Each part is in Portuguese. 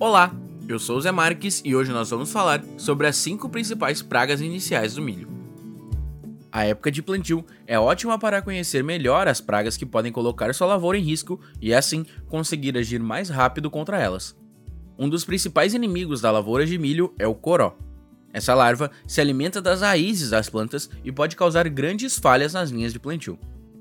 Olá, eu sou o Zé Marques e hoje nós vamos falar sobre as 5 principais pragas iniciais do milho. A época de plantio é ótima para conhecer melhor as pragas que podem colocar sua lavoura em risco e assim conseguir agir mais rápido contra elas. Um dos principais inimigos da lavoura de milho é o coró. Essa larva se alimenta das raízes das plantas e pode causar grandes falhas nas linhas de plantio.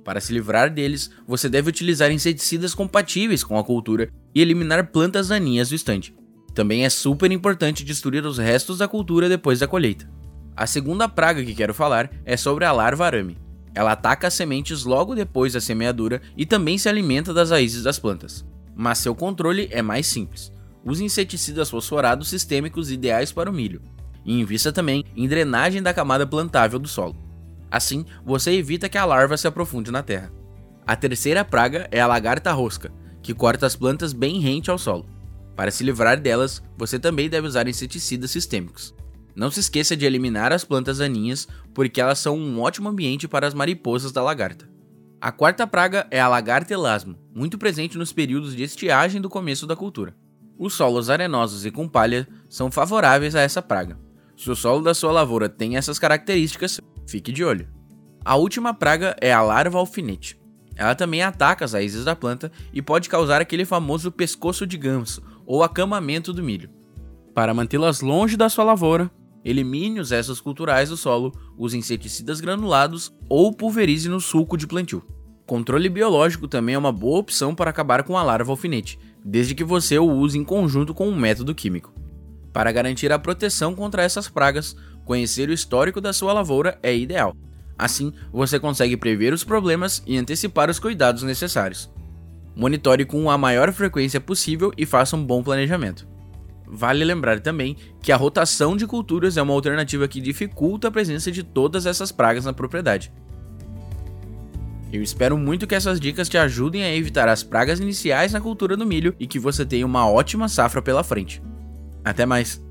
Para se livrar deles, você deve utilizar inseticidas compatíveis com a cultura e eliminar plantas daninhas do estande. Também é super importante destruir os restos da cultura depois da colheita. A segunda praga que quero falar é sobre a larva arame. Ela ataca as sementes logo depois da semeadura e também se alimenta das raízes das plantas. Mas seu controle é mais simples. Use inseticidas fosforados sistêmicos ideais para o milho. E invista também em drenagem da camada plantável do solo. Assim, você evita que a larva se aprofunde na terra. A terceira praga é a lagarta rosca, que corta as plantas bem rente ao solo. Para se livrar delas, você também deve usar inseticidas sistêmicos. Não se esqueça de eliminar as plantas daninhas, porque elas são um ótimo ambiente para as mariposas da lagarta. A quarta praga é a lagarta elasmo, muito presente nos períodos de estiagem do começo da cultura. Os solos arenosos e com palha são favoráveis a essa praga. Se o solo da sua lavoura tem essas características, Fique de olho. A última praga é a larva alfinete. Ela também ataca as raízes da planta e pode causar aquele famoso pescoço de ganso ou acamamento do milho. Para mantê-las longe da sua lavoura, elimine os restos culturais do solo, use inseticidas granulados ou pulverize no sulco de plantio. Controle biológico também é uma boa opção para acabar com a larva alfinete, desde que você o use em conjunto com um método químico. Para garantir a proteção contra essas pragas, conhecer o histórico da sua lavoura é ideal. Assim, você consegue prever os problemas e antecipar os cuidados necessários. Monitore com a maior frequência possível e faça um bom planejamento. Vale lembrar também que a rotação de culturas é uma alternativa que dificulta a presença de todas essas pragas na propriedade. Eu espero muito que essas dicas te ajudem a evitar as pragas iniciais na cultura do milho e que você tenha uma ótima safra pela frente. Até mais!